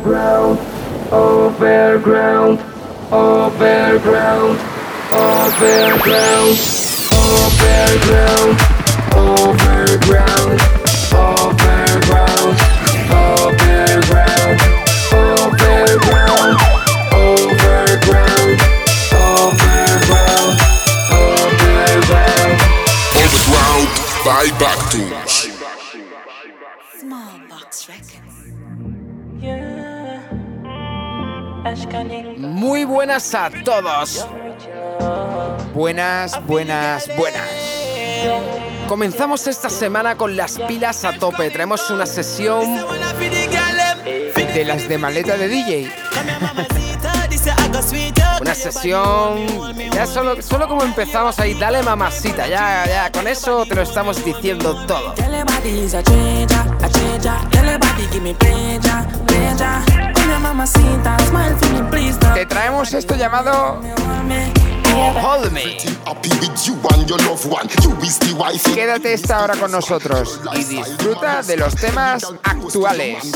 overground, overground, overground, overground, overground, overground, overground, overground, overground, overground, overground, overground. Underground by Baktuns. Muy buenas a todos. Buenas, buenas, buenas. Comenzamos esta semana con las pilas a tope. Traemos una sesión de las de maleta de DJ. Una sesión. Ya solo, solo como empezamos ahí, dale mamacita. Ya, ya, con eso te lo estamos diciendo todo. Te traemos esto llamado Hold Me. Quédate esta hora con nosotros y disfruta de los temas actuales.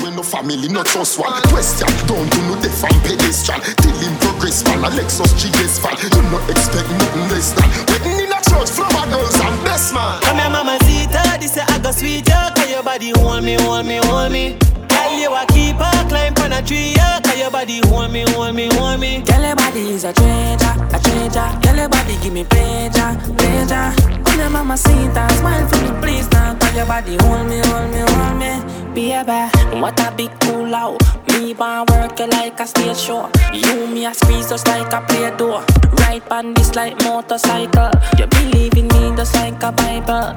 Your. Girl, you a keeper, climb on a tree, yo. Cause your body hold me, hold me, hold me. Girl, your body is a treasure, a treasure. Girl, your body give me pleasure, pleasure. Come here, mamacita, smile for me, please now. Cause your body hold me, hold me, hold me. Baby, what a big cool out. Me want work you like a stage show. You me a squeeze just like a play door. Ride on this like motorcycle. You believe in me just like a Bible.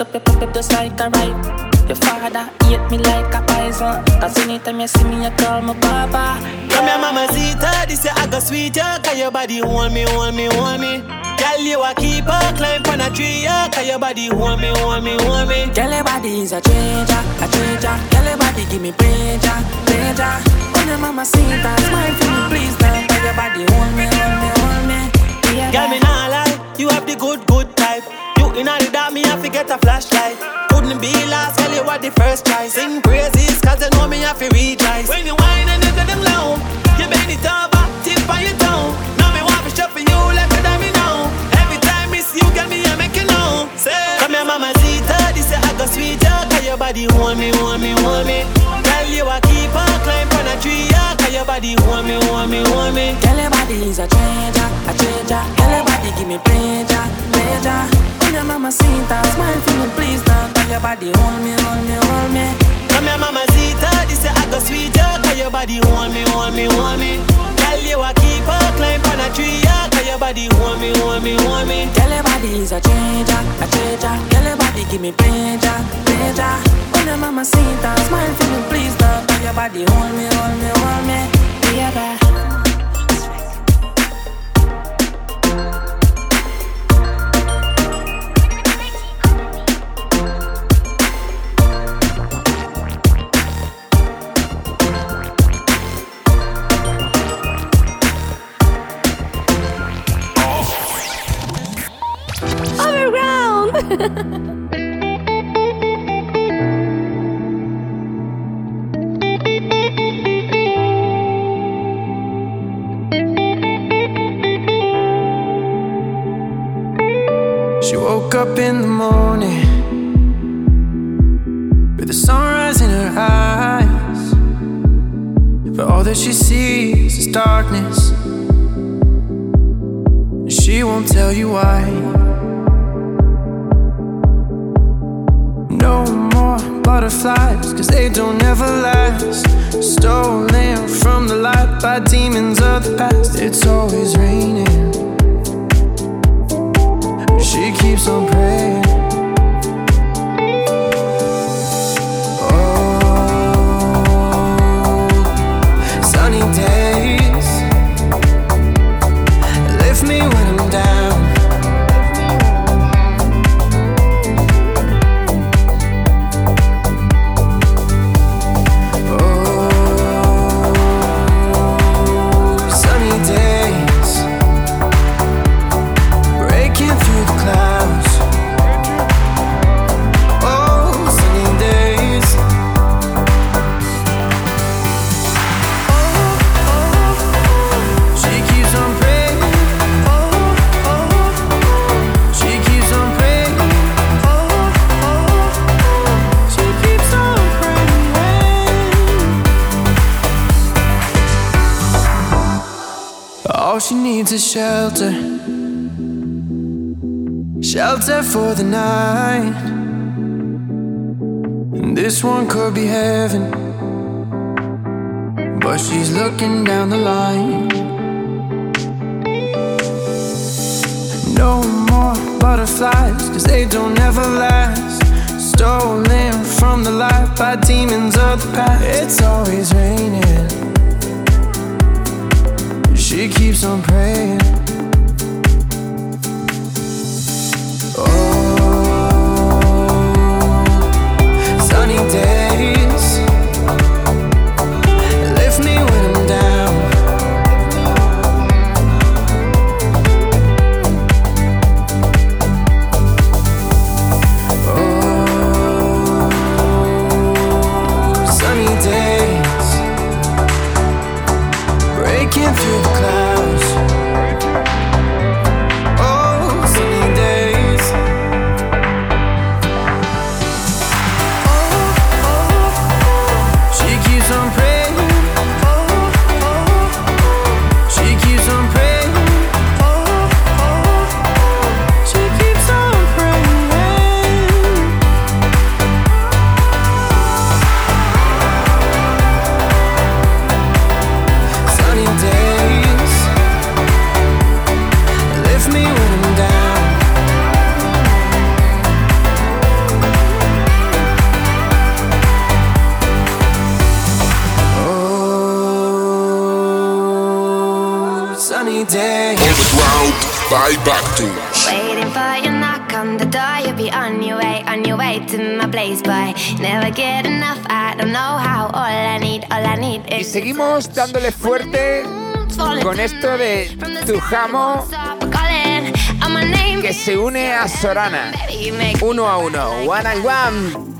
Up your pip just like a right. Your father hate me like a poison. Cause anytime you see me, you call me Papa. Come here, mamacita, this is I go sweet, yo. Cause your body hold me, hold me, hold me. Girl, you a keeper, climb on a tree, yo. Cause your body hold me, hold me, hold me. Girl, your body is a treasure, a treasure. Girl, your body give me pleasure, pleasure. When your mama that, smile for me, please, now. Cause your body hold me, hold me, hold me. Yeah, Girl, me nah lie, you have the good, good type. You inna the dark, me have to get a flashlight. Couldn't be last, girl, you were the first choice. Sing praises, cause you know me have to rejoice. When you whine and you go them low, you bend it over, tip on your toe. Now me want to shop for you like a diamond now. Every time miss you, girl, me I make you know. Say, come here, mama, Zita, this is I go sweet. Cause your body hold me, hold me, hold me. Girl, you a keeper, climb on a tree, your body hold me, hold me, hold me. Girl, your body is a treasure, a treasure. Girl, your body give me pleasure, pleasure. Oh, when your mama see that, smile for me, please, now. Cause your body hold me, hold me, hold me. Come here, mama, Zita, this is I go sweet, yeah. Cause your body hold me, hold me, hold me. Girl, you a keeper, climb on a tree. Cause your body hold me, hold me, hold me. Girl, your body is a treasure, a treasure. Girl, your body give me pleasure, pleasure. When your mama that, smile for me, please, now. Cause your body hold me, hold me, hold me. Baby. She woke up in the morning with the sunrise in her eyes. But all that she sees is darkness. She won't tell you why. Butterflies, cause they don't ever last. Stolen from the light by demons of the past. It's always raining. She keeps on praying. to shelter, shelter for the night. And this one could be heaven, but she's looking down the line. No more butterflies, cause they don't ever last. Stolen from the life by demons of the past. It's always raining. She keeps on praying. Oh, sunny day. seguimos dándole fuerte con esto de Tujamo que se une a Sorana. Uno a uno, one and one.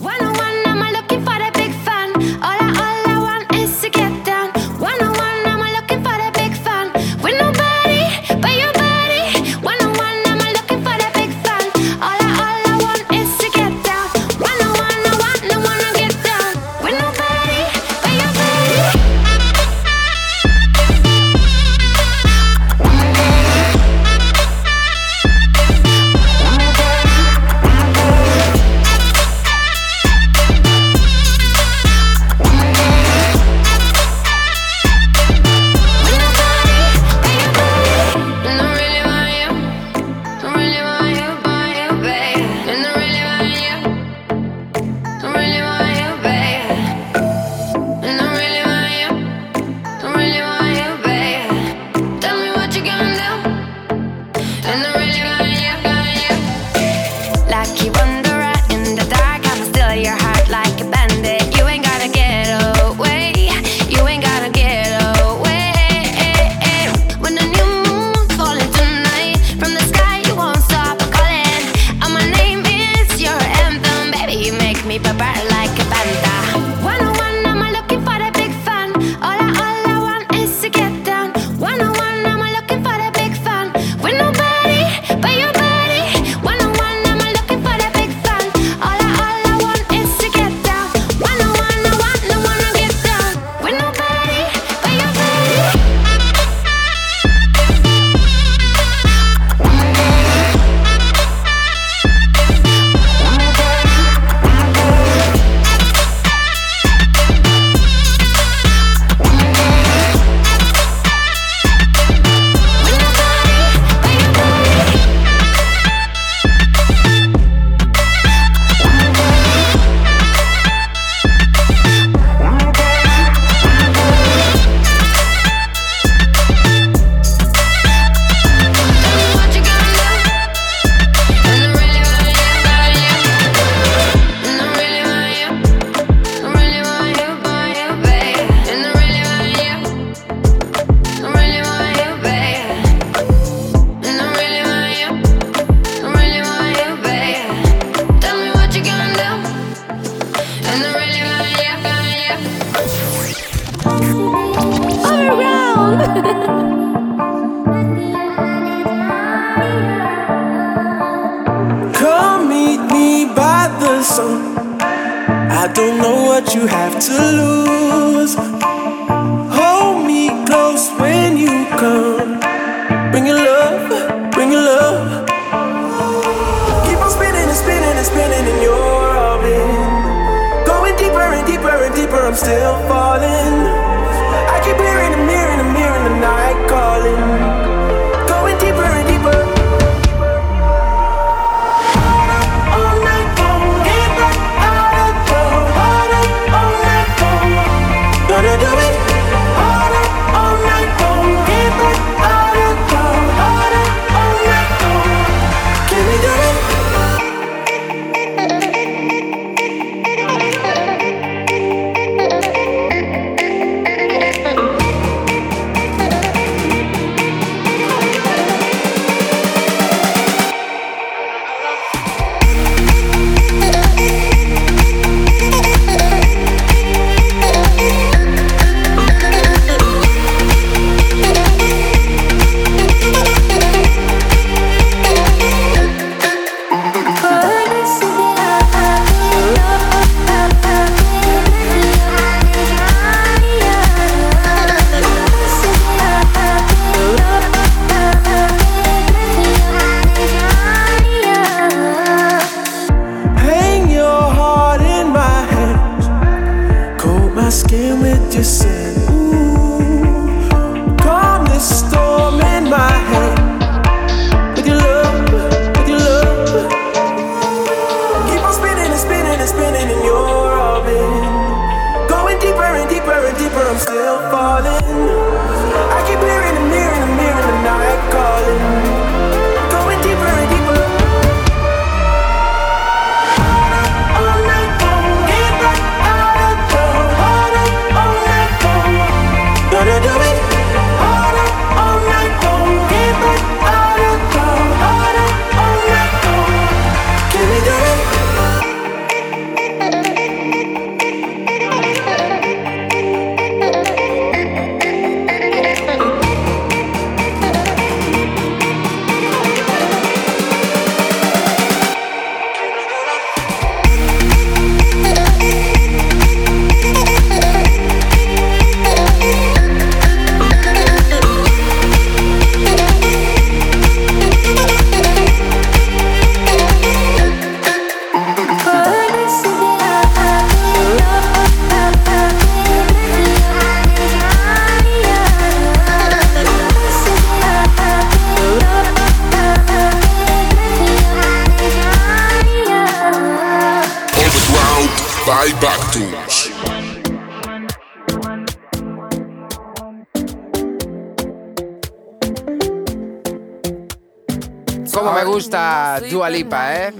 ¿Eh?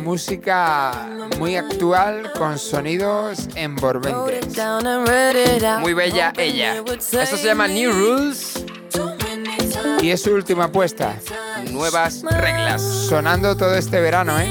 Música muy actual con sonidos envolventes. Muy bella ella. Esto se llama New Rules y es su última apuesta. Nuevas reglas. Sonando todo este verano, ¿eh?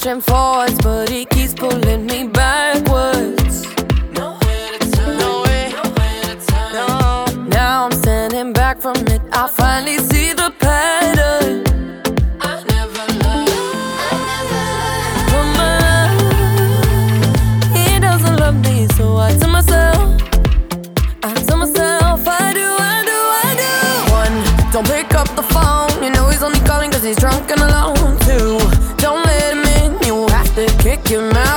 pushing forwards, but he keeps kick him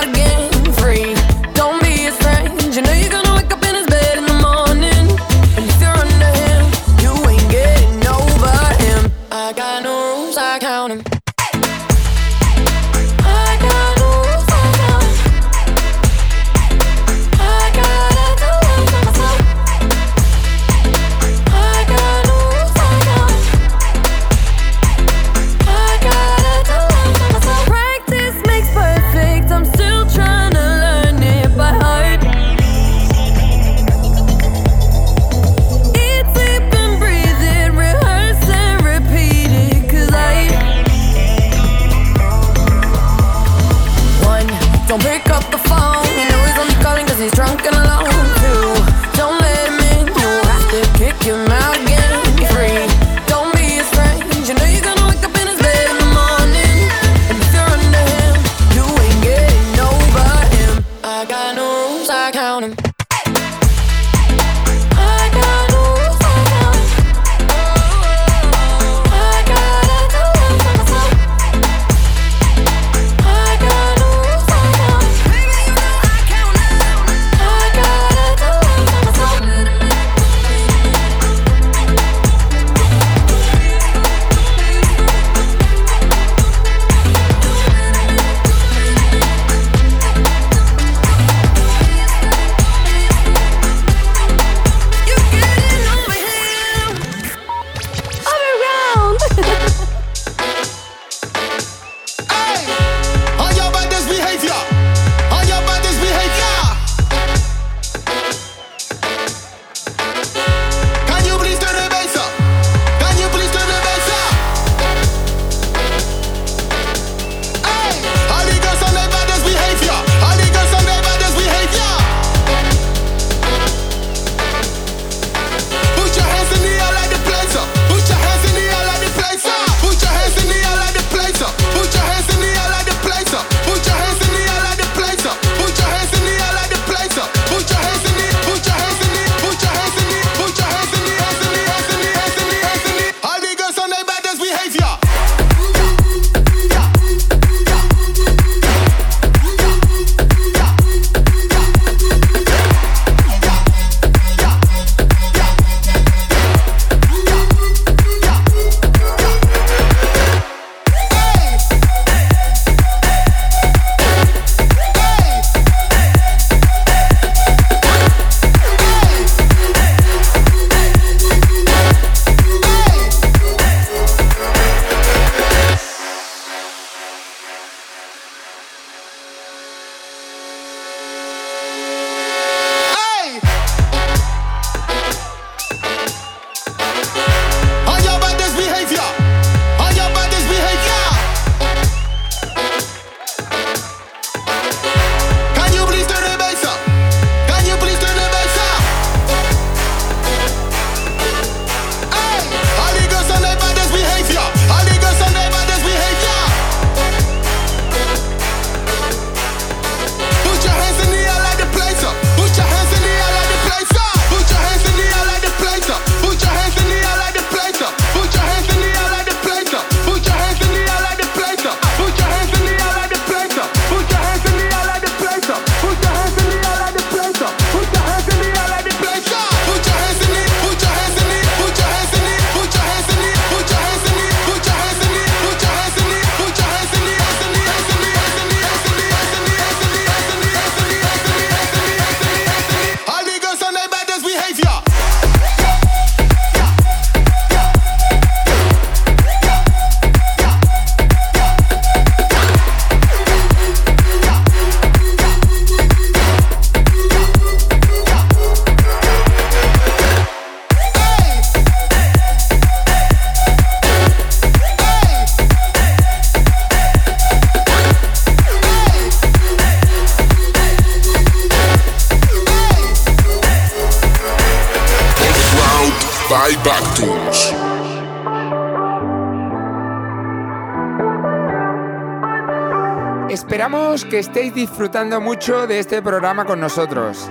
Que estéis disfrutando mucho de este programa con nosotros.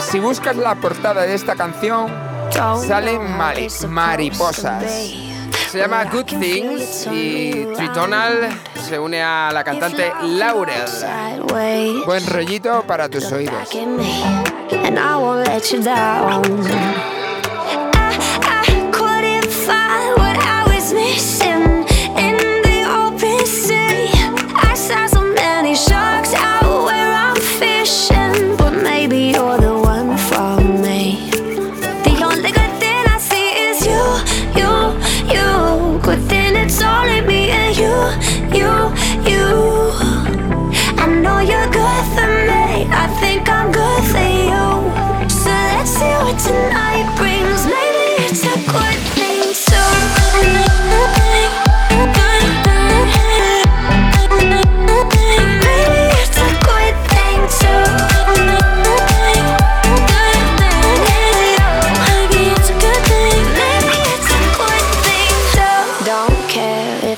Si buscas la portada de esta canción, salen mari mariposas. Se llama Good Things y Tritonal se une a la cantante Laurel. Buen rollito para tus oídos.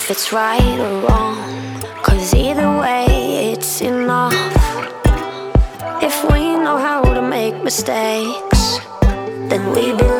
if it's right or wrong. Cause either way, it's enough. If we know how to make mistakes, then we believe.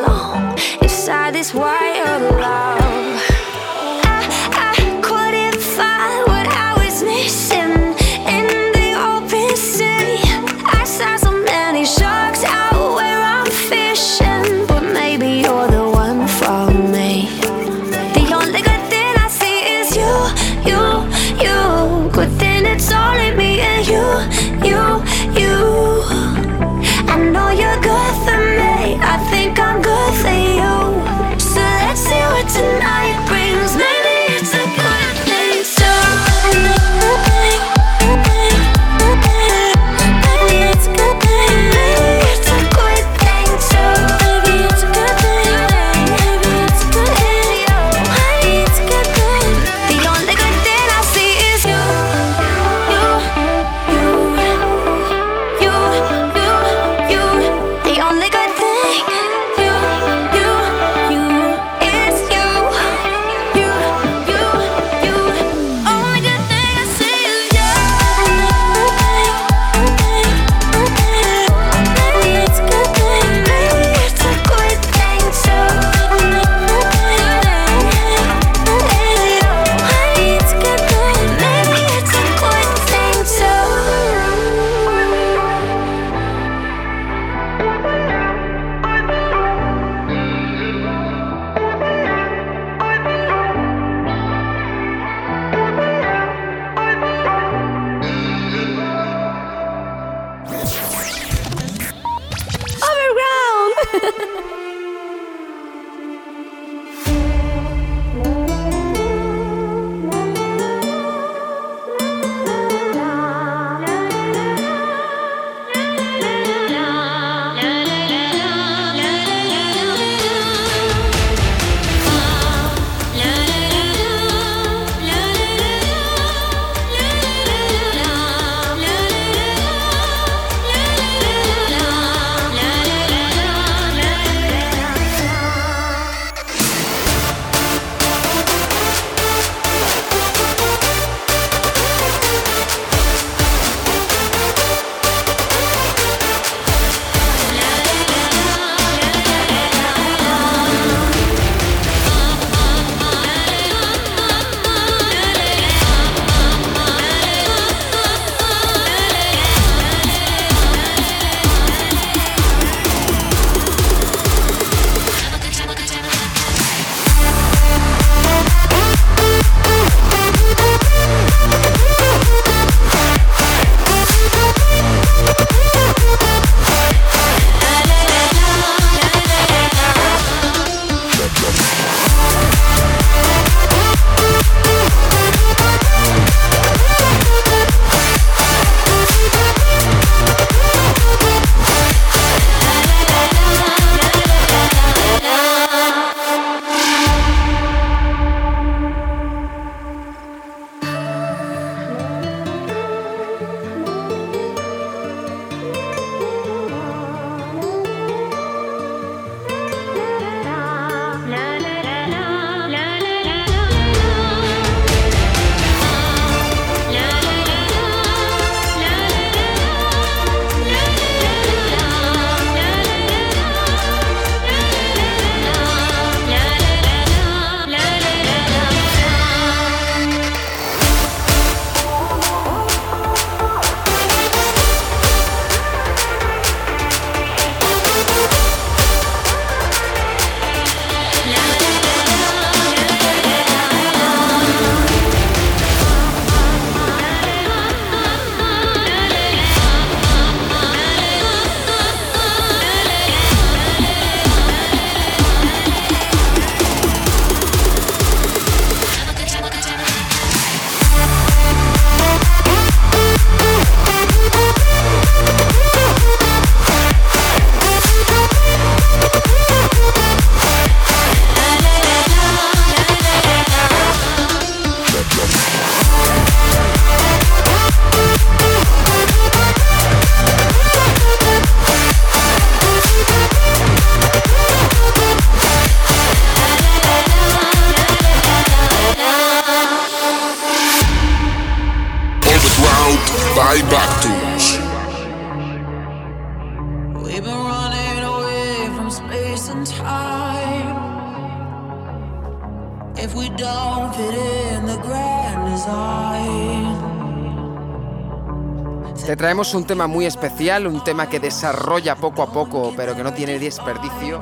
traemos un tema muy especial, un tema que desarrolla poco a poco, pero que no tiene desperdicio.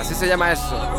Así se llama eso.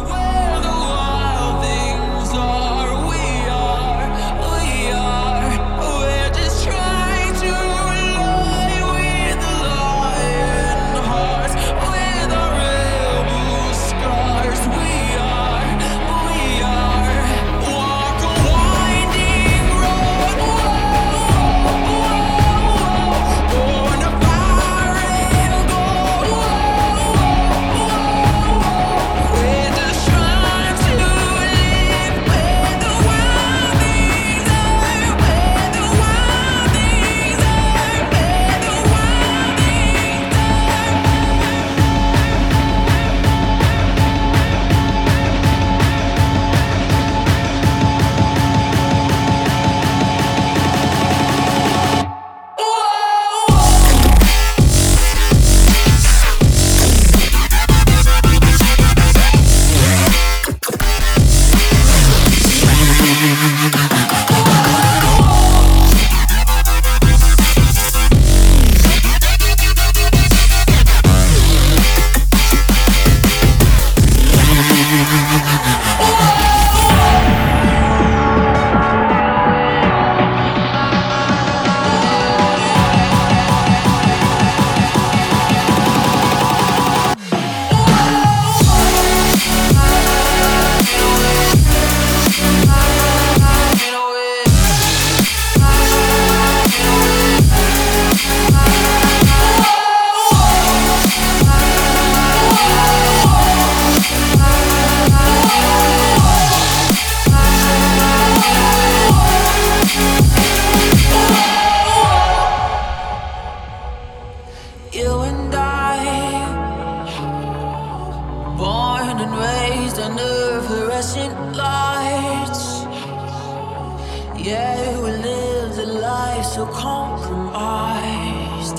Yeah, who lives a life so compromised.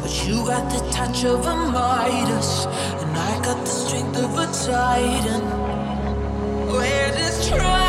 But you got the touch of a Midas, and I got the strength of a Titan. We're just trying.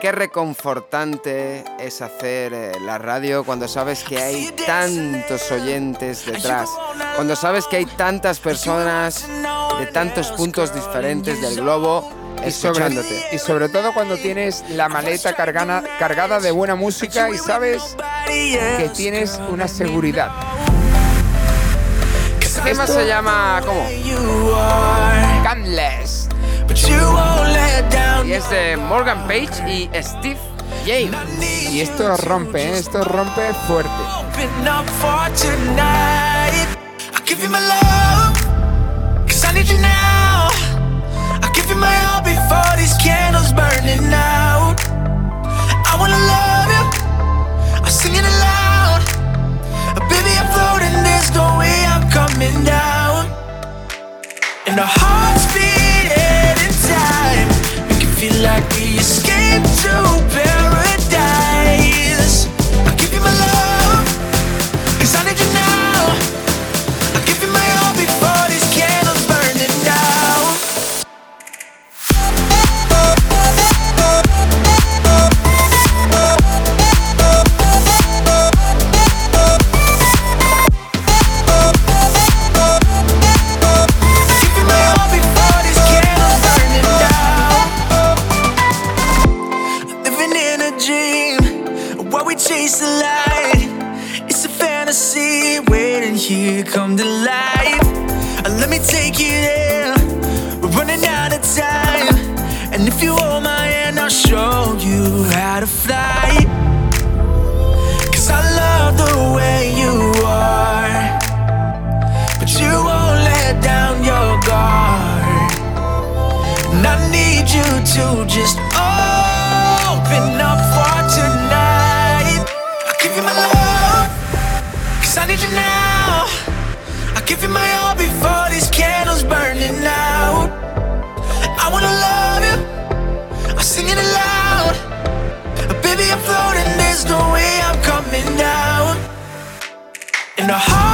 Qué reconfortante es hacer eh, la radio cuando sabes que hay tantos oyentes detrás, cuando sabes que hay tantas personas de tantos puntos diferentes del globo escuchándote. Y sobre todo cuando tienes la maleta cargada, cargada de buena música y sabes que tienes una seguridad. El tema se llama ¿cómo? Y es de Morgan Page y Steve James. Y esto rompe, ¿eh? esto rompe fuerte. my all before these candles burning out. I wanna love you. I'm singing aloud. Baby, I'm floating. There's no way I'm coming down. And our hearts beating in time. Make it feel like we escaped to paradise. make it. We're running out of time. And if you hold my hand, I'll show you how to fly. Cause I love the way you are. But you won't let down your guard. And I need you to just open up for tonight. I'll give you my love. Cause I need you now. I'll give you my all before. floating, there's no way I'm coming down. In a heart.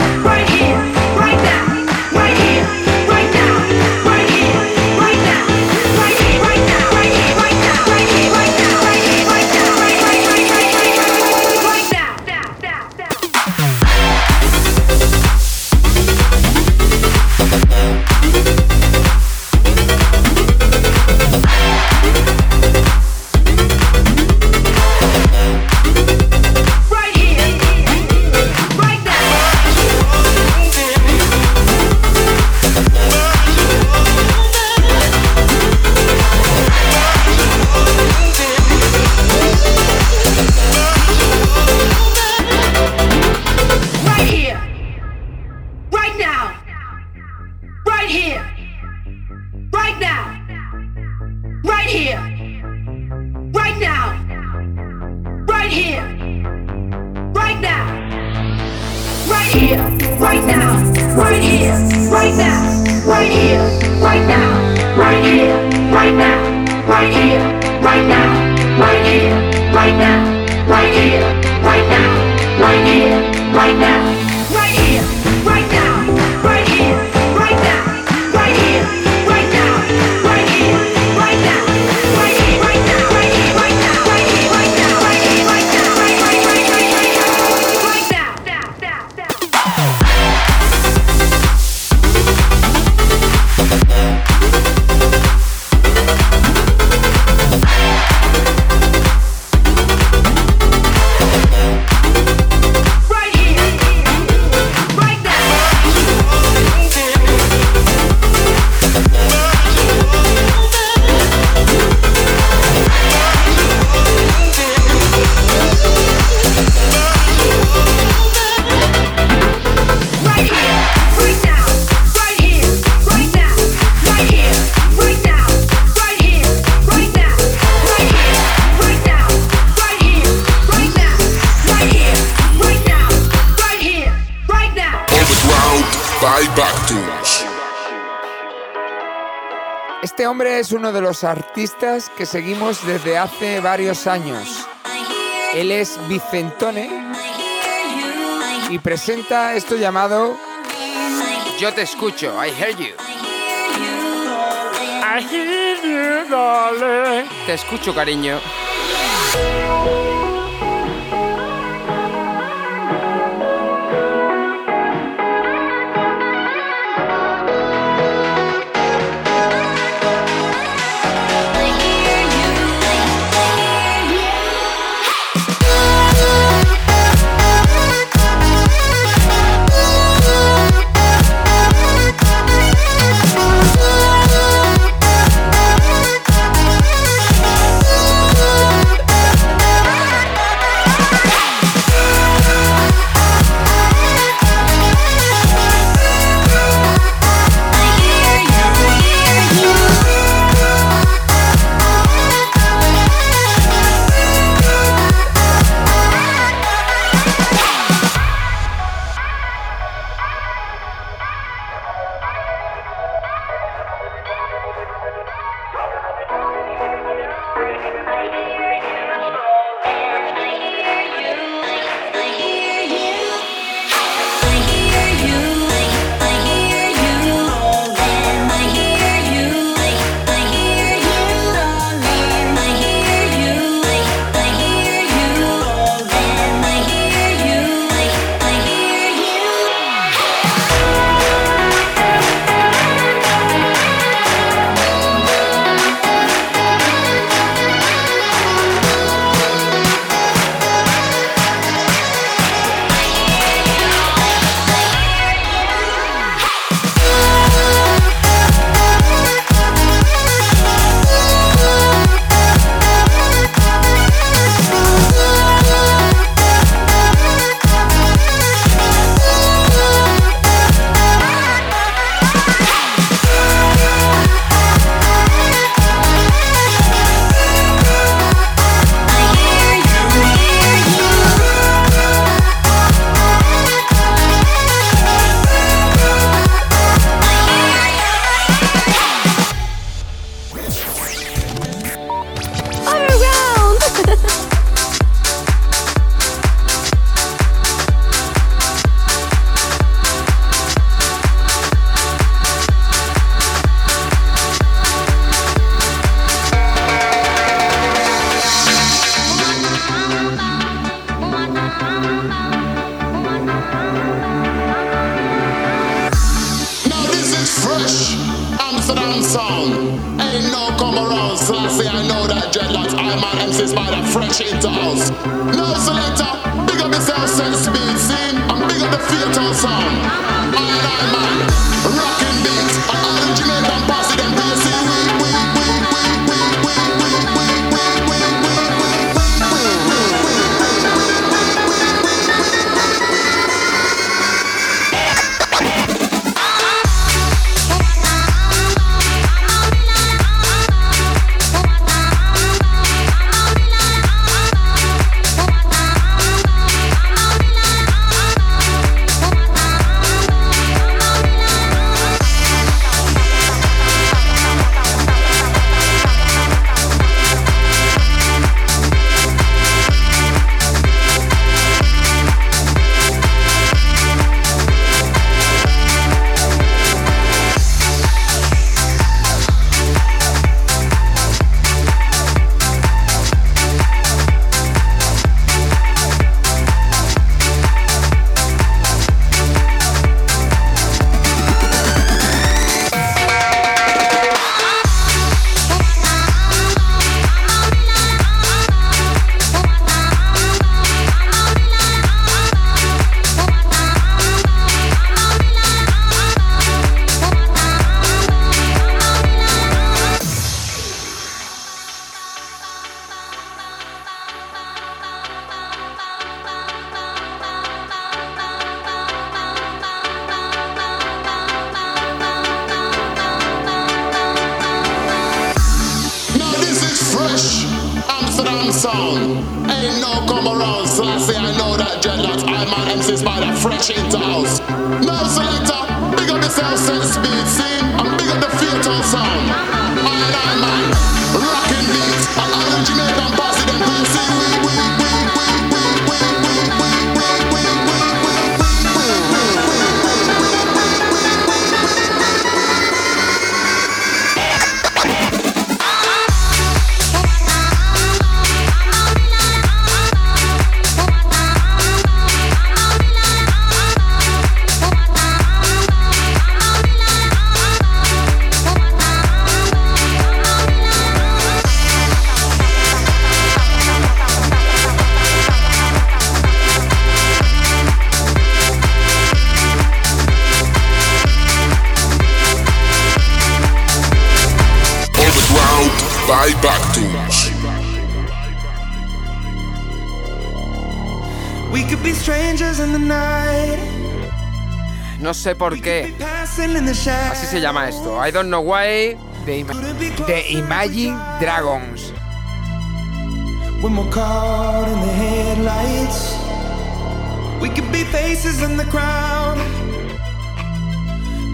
Este hombre es uno de los artistas que seguimos desde hace varios años. Él es Vicentone y presenta esto llamado yo te escucho. I hear you. I hear you, darling. Te escucho, cariño. No sé por qué. Así se llama esto. I don't know why. De, Ima Imagine Dragons. When we're caught in the headlights, we could be faces in the crowd.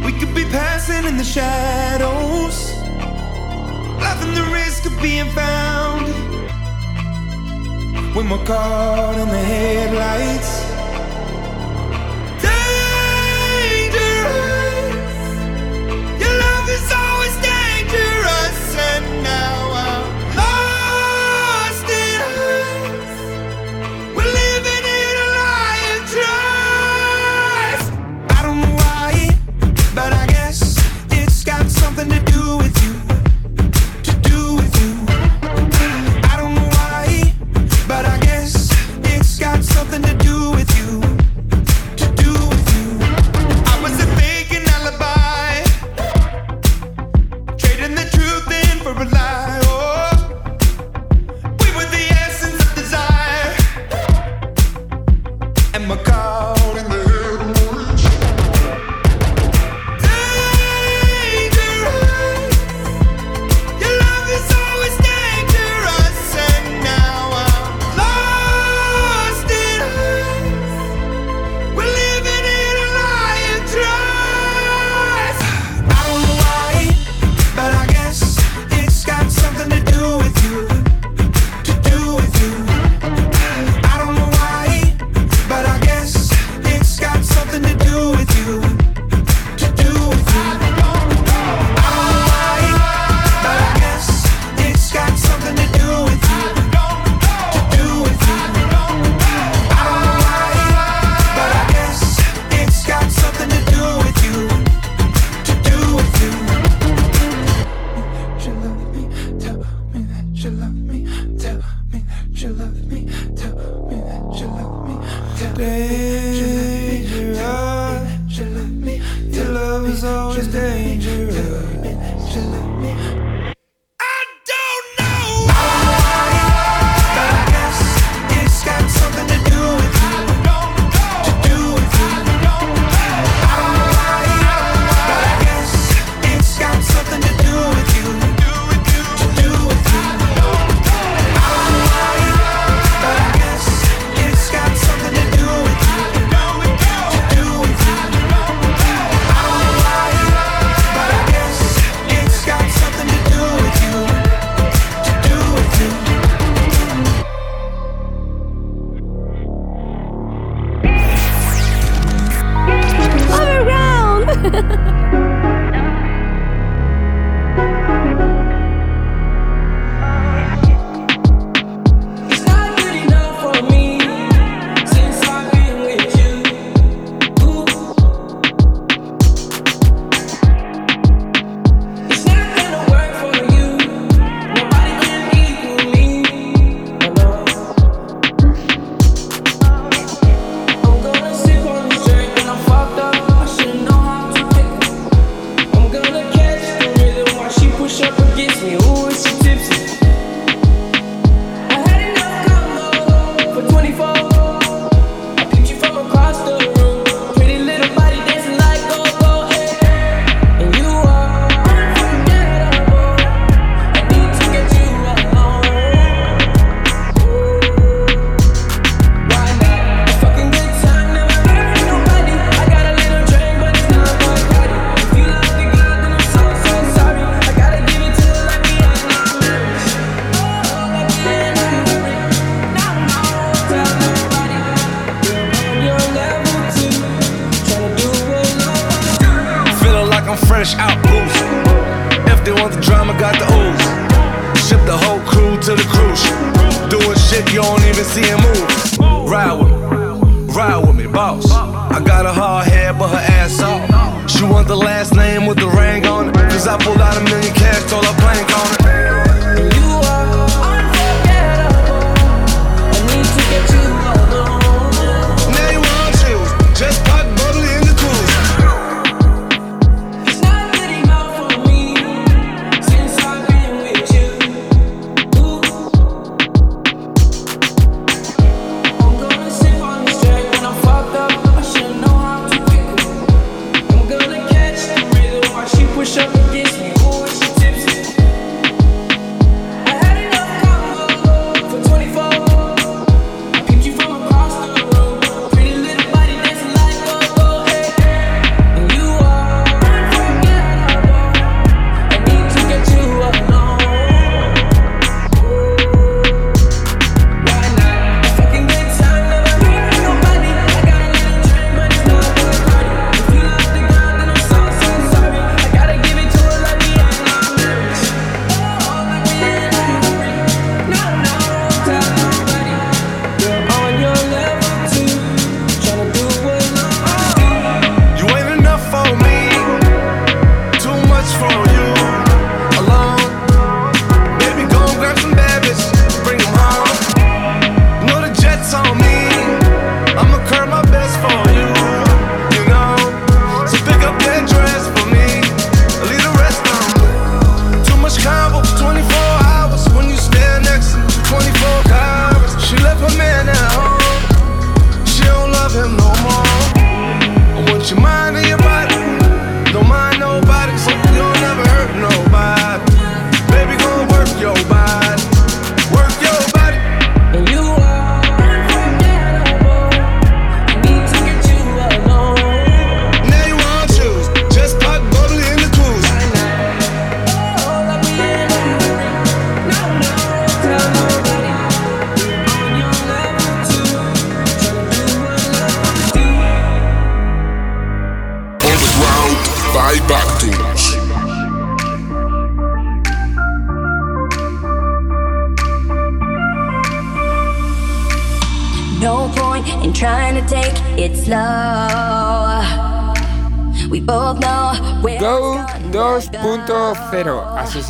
We could be passing in the shadows, laughing the risk of being found. When we're caught in the headlights.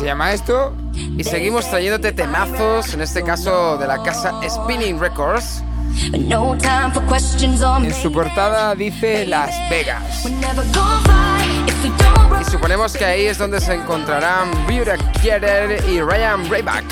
llama esto. Y seguimos trayéndote temazos, en este caso de la casa Spinning Records. En su portada dice Las Vegas. Y suponemos que ahí es donde se encontrarán Buda Kierer y Ryan Rayback.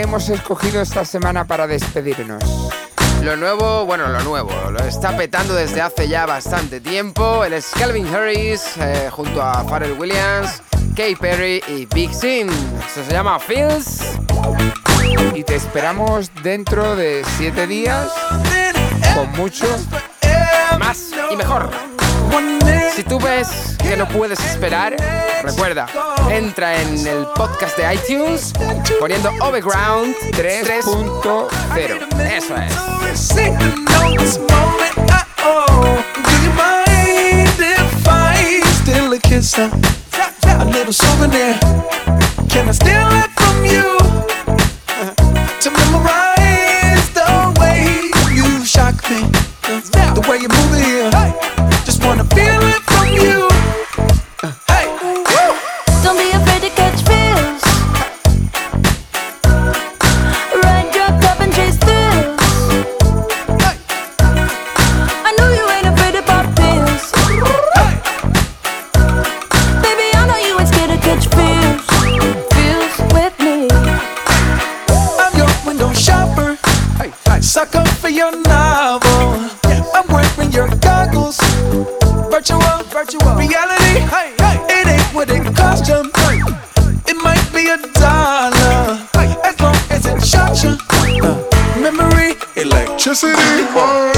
Hemos escogido esta semana para despedirnos? Lo nuevo, bueno, lo nuevo, lo está petando desde hace ya bastante tiempo. Él es Calvin Harris eh, junto a Pharrell Williams, Kay Perry y Big Sin. Esto se llama Feels. Y te esperamos dentro de siete días con mucho más. y mejor. Si tú ves que no puedes esperar, recuerda, entra en el podcast de iTunes poniendo Overground 3.0. Eso es. A little souvenir. Can I steal it from you to memorize the way you shock me, the way you move electricity.